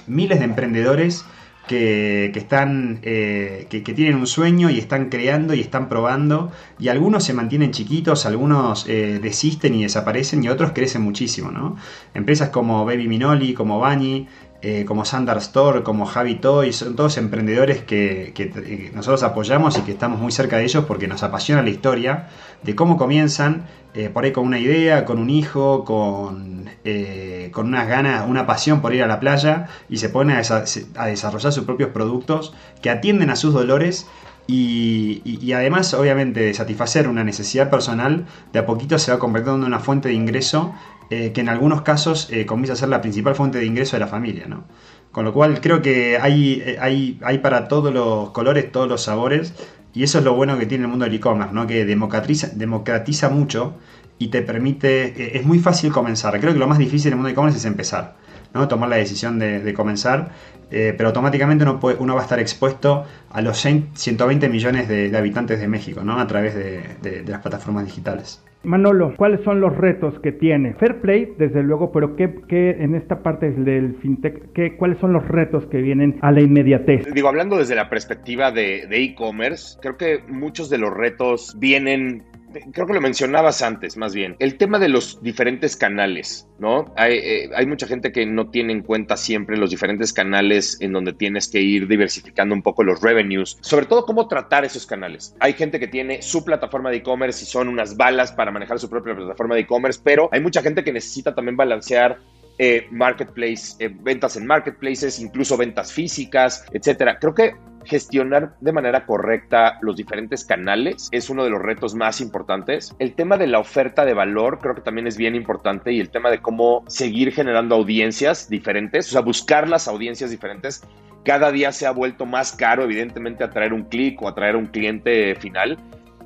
Speaker 4: miles de emprendedores que, están, eh, que, tienen un sueño y están creando y están probando. Y algunos se mantienen chiquitos, algunos eh, desisten y desaparecen y otros crecen muchísimo. ¿no? Empresas como Baby Minoli, como Bani, eh, como Sandar Store, como Javi Toy, son todos emprendedores que, nosotros apoyamos y que estamos muy cerca de ellos porque nos apasiona la historia de cómo comienzan, por ahí con una idea, con un hijo, con eh, con unas ganas, una pasión por ir a la playa y se pone a, desarrollar sus propios productos que atienden a sus dolores y, además, obviamente, de satisfacer una necesidad personal, de a poquito se va convirtiendo en una fuente de ingreso eh, que en algunos casos eh, comienza a ser la principal fuente de ingreso de la familia. ¿no? Con lo cual creo que hay, hay, hay para todos los colores, todos los sabores, y eso es lo bueno que tiene el mundo del e-commerce, ¿no? que democratiza, democratiza mucho y te permite, eh, es muy fácil comenzar. Creo que lo más difícil en el mundo de e-commerce es empezar, ¿no? tomar la decisión de, comenzar, eh, pero automáticamente uno, puede, uno va a estar expuesto a los 120 millones de, habitantes de México ¿no? a través de, las plataformas digitales.
Speaker 1: Manolo, ¿cuáles son los retos que tiene? Fair Play, desde luego, pero ¿qué, qué en esta parte del fintech, qué, cuáles son los retos que vienen a la inmediatez?
Speaker 3: Digo, hablando desde la perspectiva de e-commerce, creo que muchos de los retos vienen creo que lo mencionabas antes, más bien, el tema de los diferentes canales, ¿no? Eh, hay, mucha gente que no tiene en cuenta siempre los diferentes canales en donde tienes que ir diversificando un poco los revenues, sobre todo cómo tratar esos canales. Hay gente que tiene su plataforma de e-commerce y son unas balas para manejar su propia plataforma de e-commerce, pero hay mucha gente que necesita también balancear eh, marketplace, eh, ventas en marketplaces, incluso ventas físicas, etcétera. Creo que gestionar de manera correcta los diferentes canales es uno de los retos más importantes. El tema de la oferta de valor creo que también es bien importante y el tema de cómo seguir generando audiencias diferentes, o sea, buscar las audiencias diferentes. Cada día se ha vuelto más caro, evidentemente, atraer un clic o atraer un cliente final.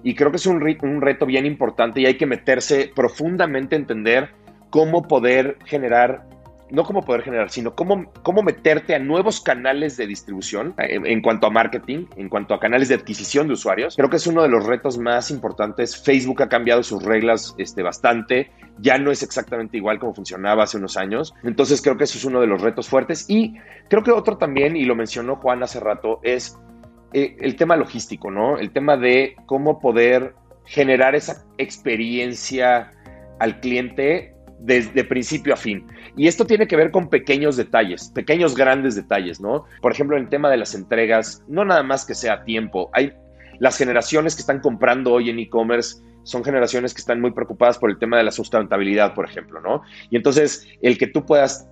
Speaker 3: Y creo que es un, un reto bien importante y hay que meterse profundamente a entender cómo poder generar no cómo poder generar, sino cómo, cómo meterte a nuevos canales de distribución en, cuanto a marketing, en cuanto a canales de adquisición de usuarios. Creo que es uno de los retos más importantes. Facebook ha cambiado sus reglas este, bastante. Ya no es exactamente igual como funcionaba hace unos años. Entonces creo que eso es uno de los retos fuertes. Y creo que otro también, y lo mencionó Juan hace rato, es eh, el tema logístico, ¿no? El tema de cómo poder generar esa experiencia al cliente desde principio a fin. Y esto tiene que ver con pequeños detalles, pequeños grandes detalles, ¿no? Por ejemplo, en el tema de las entregas, no nada más que sea tiempo, hay las generaciones que están comprando hoy en e-commerce son generaciones que están muy preocupadas por el tema de la sustentabilidad, por ejemplo, ¿no? Y entonces el que tú puedas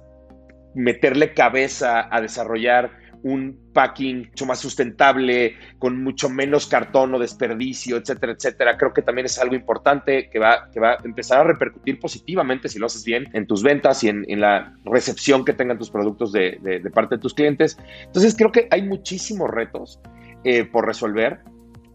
Speaker 3: meterle cabeza a desarrollar un packing mucho más sustentable, con mucho menos cartón o desperdicio, etcétera, etcétera. Creo que también es algo importante que va, que va a empezar a repercutir positivamente si lo haces bien en tus ventas y en, la recepción que tengan tus productos de, parte de tus clientes. Entonces creo que hay muchísimos retos eh, por resolver.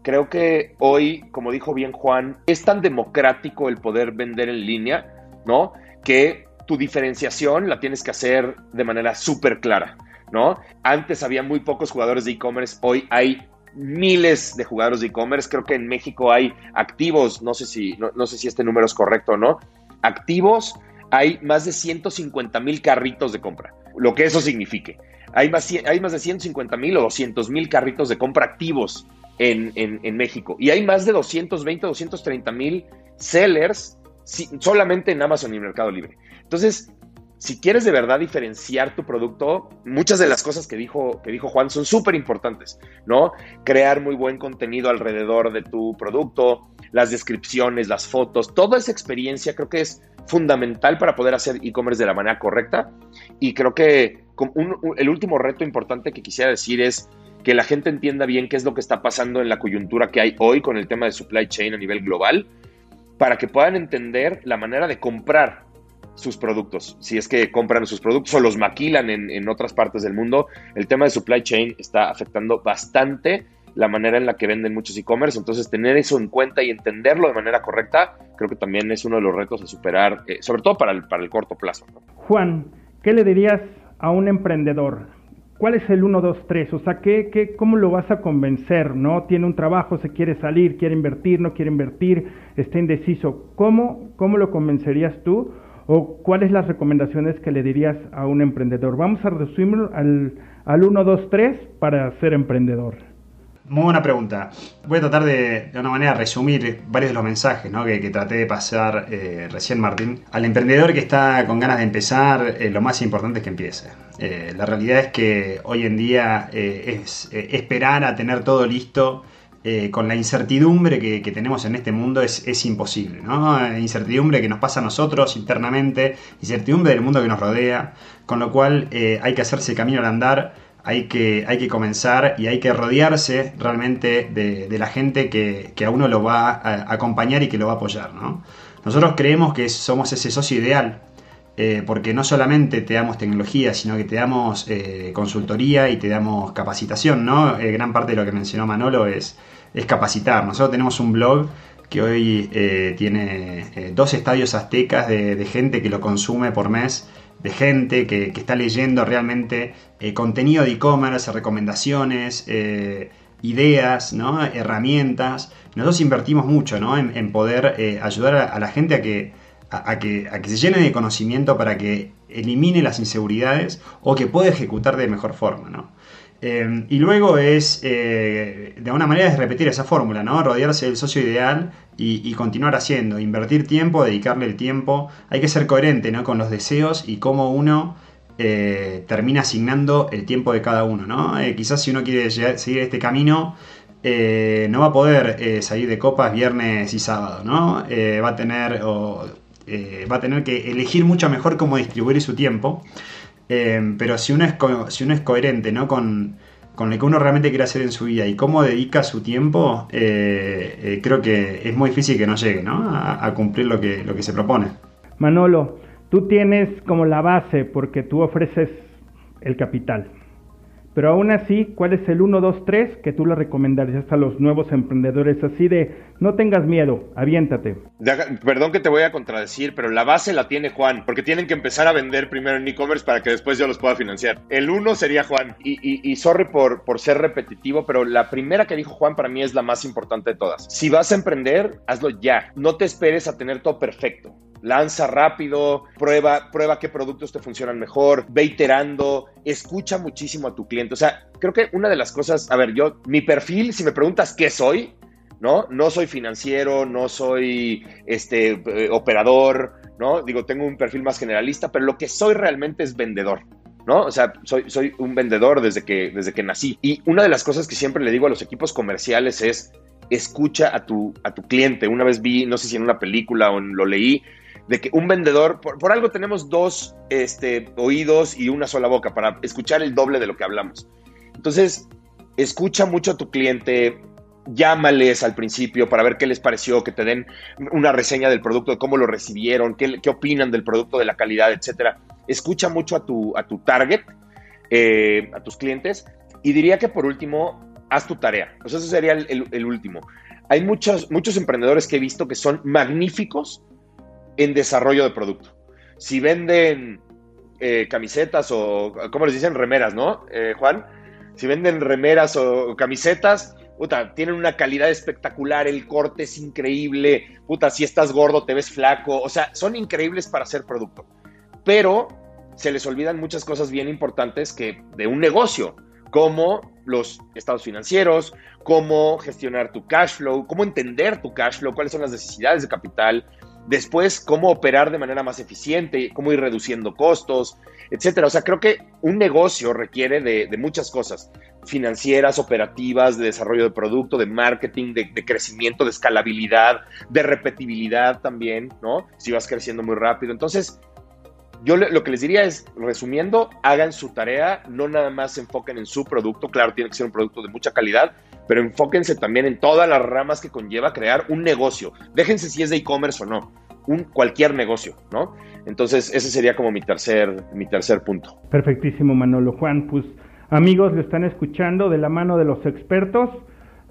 Speaker 3: Creo que hoy, como dijo bien Juan, es tan democrático el poder vender en línea, ¿no? Que tu diferenciación la tienes que hacer de manera súper clara. ¿No? Antes había muy pocos jugadores de e-commerce, hoy hay miles de jugadores de e-commerce. Creo que en México hay activos, no sé si, no, sé si este número es correcto o no. Activos, hay más de 150 mil carritos de compra, lo que eso signifique. Hay más, hay más de 150 mil o 200 mil carritos de compra activos en, México. Y hay más de 220, 230 mil sellers solamente en Amazon y Mercado Libre. Entonces, si quieres de verdad diferenciar tu producto, muchas de las cosas que dijo, que dijo Juan son súper importantes, ¿no? Crear muy buen contenido alrededor de tu producto, las descripciones, las fotos, toda esa experiencia creo que es fundamental para poder hacer e-commerce de la manera correcta. Y creo que el último reto importante que quisiera decir es que la gente entienda bien qué es lo que está pasando en la coyuntura que hay hoy con el tema de supply chain a nivel global, para que puedan entender la manera de comprar sus productos. Si es que compran sus productos o los maquilan en, otras partes del mundo, el tema de supply chain está afectando bastante la manera en la que venden muchos e-commerce. Entonces, tener eso en cuenta y entenderlo de manera correcta, creo que también es uno de los retos a superar, eh, sobre todo para el, para el corto plazo.
Speaker 1: Juan, ¿qué le dirías a un emprendedor? ¿Cuál es el 1, 2, 3? O sea, ¿qué, qué, ¿cómo lo vas a convencer? ¿No? Tiene un trabajo, se quiere salir, quiere invertir, no quiere invertir, está indeciso. ¿Cómo, cómo lo convencerías tú? ¿O cuáles las recomendaciones que le dirías a un emprendedor? Vamos a resumirlo al, al 1, 2, 3 para ser emprendedor.
Speaker 4: Muy buena pregunta. Voy a tratar de, de una manera, resumir varios de los mensajes ¿no? que, traté de pasar eh, recién, Martín. Al emprendedor que está con ganas de empezar, eh, lo más importante es que empiece. Eh, la realidad es que hoy en día es esperar a tener todo listo eh, con la incertidumbre que, tenemos en este mundo es, imposible, ¿no? Incertidumbre que nos pasa a nosotros internamente, incertidumbre del mundo que nos rodea, con lo cual eh, hay que hacerse camino al andar, hay que, hay que comenzar y hay que rodearse realmente de, la gente que, a uno lo va a acompañar y que lo va a apoyar, Nosotros creemos que somos ese socio ideal eh, porque no solamente te damos tecnología, sino que te damos consultoría y te damos capacitación, ¿no? gran parte de lo que mencionó Manolo es es capacitar. Nosotros tenemos un blog que hoy eh, tiene eh, dos estadios aztecas de, gente que lo consume por mes, de gente que, está leyendo realmente eh, contenido de e-commerce, recomendaciones, ideas, ¿no? herramientas. Nosotros invertimos mucho en, poder ayudar a, la gente a que, a, que, a que se llene de conocimiento para que elimine las inseguridades o que pueda ejecutar de mejor forma. ¿no? Em, y luego es, eh, de alguna manera, es repetir esa fórmula, ¿no? Rodearse del socio ideal y, continuar haciendo, invertir tiempo, dedicarle el tiempo. Hay que ser coherente, ¿no? Con los deseos y cómo uno eh, termina asignando el tiempo de cada uno, ¿no? Eh, quizás si uno quiere seguir este camino, no va a poder salir de copas viernes y sábado, ¿no? va a tener va a tener que elegir mucho mejor cómo distribuir su tiempo. Eh, pero si uno es, si uno es coherente ¿no? con, con lo que uno realmente quiere hacer en su vida y cómo dedica su tiempo, creo que es muy difícil que no llegue ¿no? A, a, cumplir lo que, lo que se propone.
Speaker 1: Manolo, tú tienes como la base porque tú ofreces el capital. Pero aún así, ¿cuál es el 1, 2, 3 que tú le recomendarías a los nuevos emprendedores? Así de, no tengas miedo, aviéntate.
Speaker 3: Perdón que te voy a contradecir, pero la base la tiene Juan, porque tienen que empezar a vender primero en e-commerce para que después yo los pueda financiar. El 1 sería Juan. Y, y, y sorry por, por ser repetitivo, pero la primera que dijo Juan para mí es la más importante de todas. Si vas a emprender, hazlo ya. No te esperes a tener todo perfecto lanza rápido, prueba, prueba qué productos te funcionan mejor, ve iterando, escucha muchísimo a tu cliente. O sea, creo que una de las cosas, a ver, yo, mi perfil, si me preguntas qué soy, ¿no? No soy financiero, no soy este eh, operador, ¿no? Digo, tengo un perfil más generalista, pero lo que soy realmente es vendedor. ¿no? O sea, soy, soy un vendedor desde que, desde que nací. Y una de las cosas que siempre le digo a los equipos comerciales es, escucha a tu, a tu cliente. Una vez vi, no sé si en una película o lo leí, de que un vendedor, por, algo tenemos dos este, oídos y una sola boca para escuchar el doble de lo que hablamos. Entonces, escucha mucho a tu cliente, llámales al principio para ver qué les pareció, que te den una reseña del producto, de cómo lo recibieron, qué, opinan del producto, de la calidad, etcétera. Escucha mucho a tu, a tu target, eh, a tus clientes, y diría que por último, haz tu tarea. O sea, eso sería el, el último. Hay muchos, muchos emprendedores que he visto que son magníficos en desarrollo de producto. Si venden eh, camisetas o, ¿cómo les dicen? Remeras, ¿no, eh, Juan? Si venden remeras o, camisetas, puta, tienen una calidad espectacular, el corte es increíble, puta, si estás gordo te ves flaco, o sea, son increíbles para hacer producto. Pero se les olvidan muchas cosas bien importantes que de un negocio, como los estados financieros, cómo gestionar tu cash flow, cómo entender tu cash flow, cuáles son las necesidades de capital, Después, cómo operar de manera más eficiente, cómo ir reduciendo costos, etcétera. O sea, creo que un negocio requiere de, muchas cosas financieras, operativas, de desarrollo de producto, de marketing, de, crecimiento, de escalabilidad, de repetibilidad también, ¿no? Si vas creciendo muy rápido. Entonces, yo lo que les diría es, resumiendo, hagan su tarea, no nada más se enfoquen en su producto, claro, tiene que ser un producto de mucha calidad, pero enfóquense también en todas las ramas que conlleva crear un negocio. Déjense si es de e-commerce o no, un cualquier negocio, ¿no? Entonces, ese sería como mi tercer, mi tercer punto.
Speaker 1: Perfectísimo, Manolo. Juan, pues amigos, lo están escuchando de la mano de los expertos,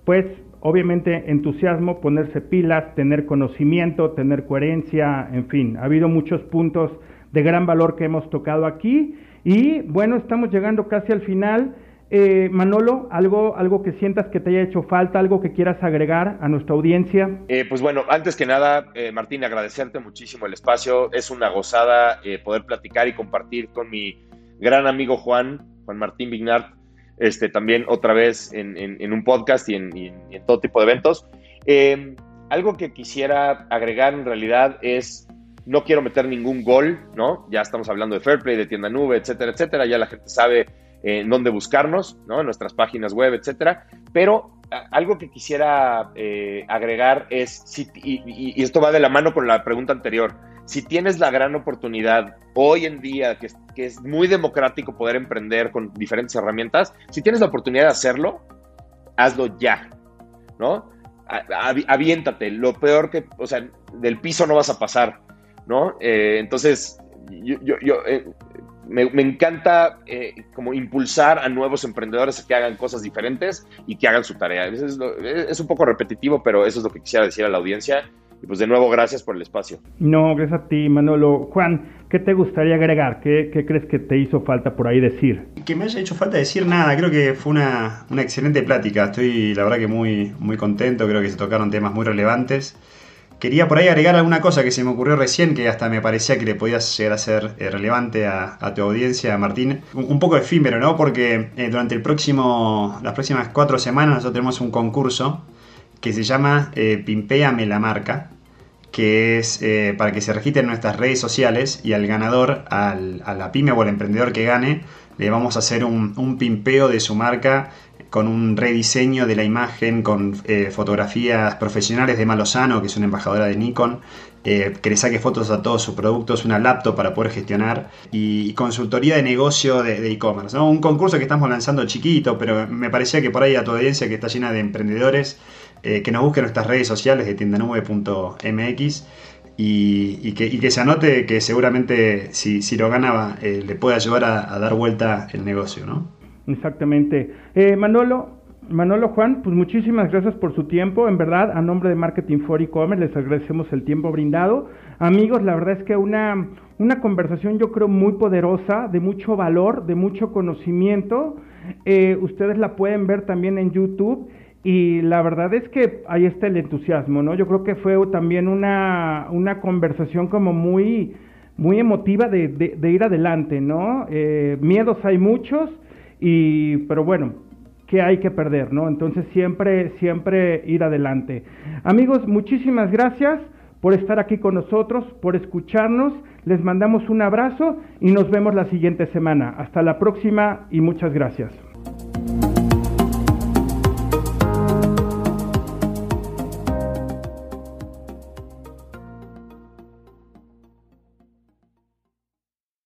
Speaker 1: pues obviamente entusiasmo, ponerse pilas, tener conocimiento, tener coherencia, en fin, ha habido muchos puntos de gran valor que hemos tocado aquí y bueno, estamos llegando casi al final. Eh, Manolo, algo, algo que sientas que te haya hecho falta, algo que quieras agregar a nuestra audiencia.
Speaker 3: Eh, pues bueno, antes que nada, eh, Martín, agradecerte muchísimo el espacio. Es una gozada poder platicar y compartir con mi gran amigo Juan, Juan Martín Vignart, este, también otra vez en, un podcast y en, en, todo tipo de eventos. algo que quisiera agregar en realidad es no quiero meter ningún gol, ¿no? Ya estamos hablando de Fairplay, de tienda nube, etcétera, etcétera. Ya la gente sabe en dónde buscarnos, ¿no? En nuestras páginas web, etcétera. Pero algo que quisiera eh, agregar es, si, y, esto va de la mano con la pregunta anterior, si tienes la gran oportunidad hoy en día, que, que es muy democrático poder emprender con diferentes herramientas, si tienes la oportunidad de hacerlo, hazlo ya, ¿no? Aviéntate, lo peor que, o sea, del piso no vas a pasar, ¿no? Eh, entonces, yo, yo, eh, me, encanta eh, como impulsar a nuevos emprendedores a que hagan cosas diferentes y que hagan su tarea. Es, es, un poco repetitivo, pero eso es lo que quisiera decir a la audiencia. Y pues de nuevo, gracias por el espacio.
Speaker 1: No, gracias a ti, Manolo. Juan, ¿qué te gustaría agregar? ¿Qué, qué crees que te hizo falta por ahí decir?
Speaker 4: Que me haya hecho falta decir nada. Creo que fue una, una excelente plática. Estoy, la verdad, que muy, muy contento. Creo que se tocaron temas muy relevantes. Quería por ahí agregar alguna cosa que se me ocurrió recién, que hasta me parecía que le podías llegar a ser eh, relevante a, tu audiencia, Martín. Un, poco efímero, ¿no? Porque eh, durante el próximo, las próximas cuatro semanas nosotros tenemos un concurso que se llama eh, Pimpeame la marca, que es para que se registren en nuestras redes sociales y al ganador, al, a la pyme o al emprendedor que gane, le vamos a hacer un, un pimpeo de su marca con un rediseño de la imagen, con eh, fotografías profesionales de Malosano, que es una embajadora de Nikon, eh, que le saque fotos a todos sus productos, una laptop para poder gestionar y, consultoría de negocio de e-commerce. Un concurso que estamos lanzando chiquito, pero me parecía que por ahí a tu audiencia que está llena de emprendedores, eh, que nos busquen nuestras redes sociales de tiendanube.mx y, que, se anote que seguramente si, lo gana le puede ayudar a, a, dar vuelta el negocio, ¿no?
Speaker 1: Exactamente. Eh, Manolo, Manolo Juan, pues muchísimas gracias por su tiempo. En verdad, a nombre de Marketing for E-Commerce les agradecemos el tiempo brindado. Amigos, la verdad es que una, una conversación yo creo muy poderosa, de mucho valor, de mucho conocimiento. Eh, ustedes la pueden ver también en YouTube. Y la verdad es que ahí está el entusiasmo, ¿no? Yo creo que fue también una, una conversación como muy, muy emotiva de, de, ir adelante, ¿no? Eh, miedos hay muchos, y, pero bueno, ¿qué hay que perder, no? Entonces siempre, siempre ir adelante. Amigos, muchísimas gracias por estar aquí con nosotros, por escucharnos. Les mandamos un abrazo y nos vemos la siguiente semana. Hasta la próxima y muchas gracias.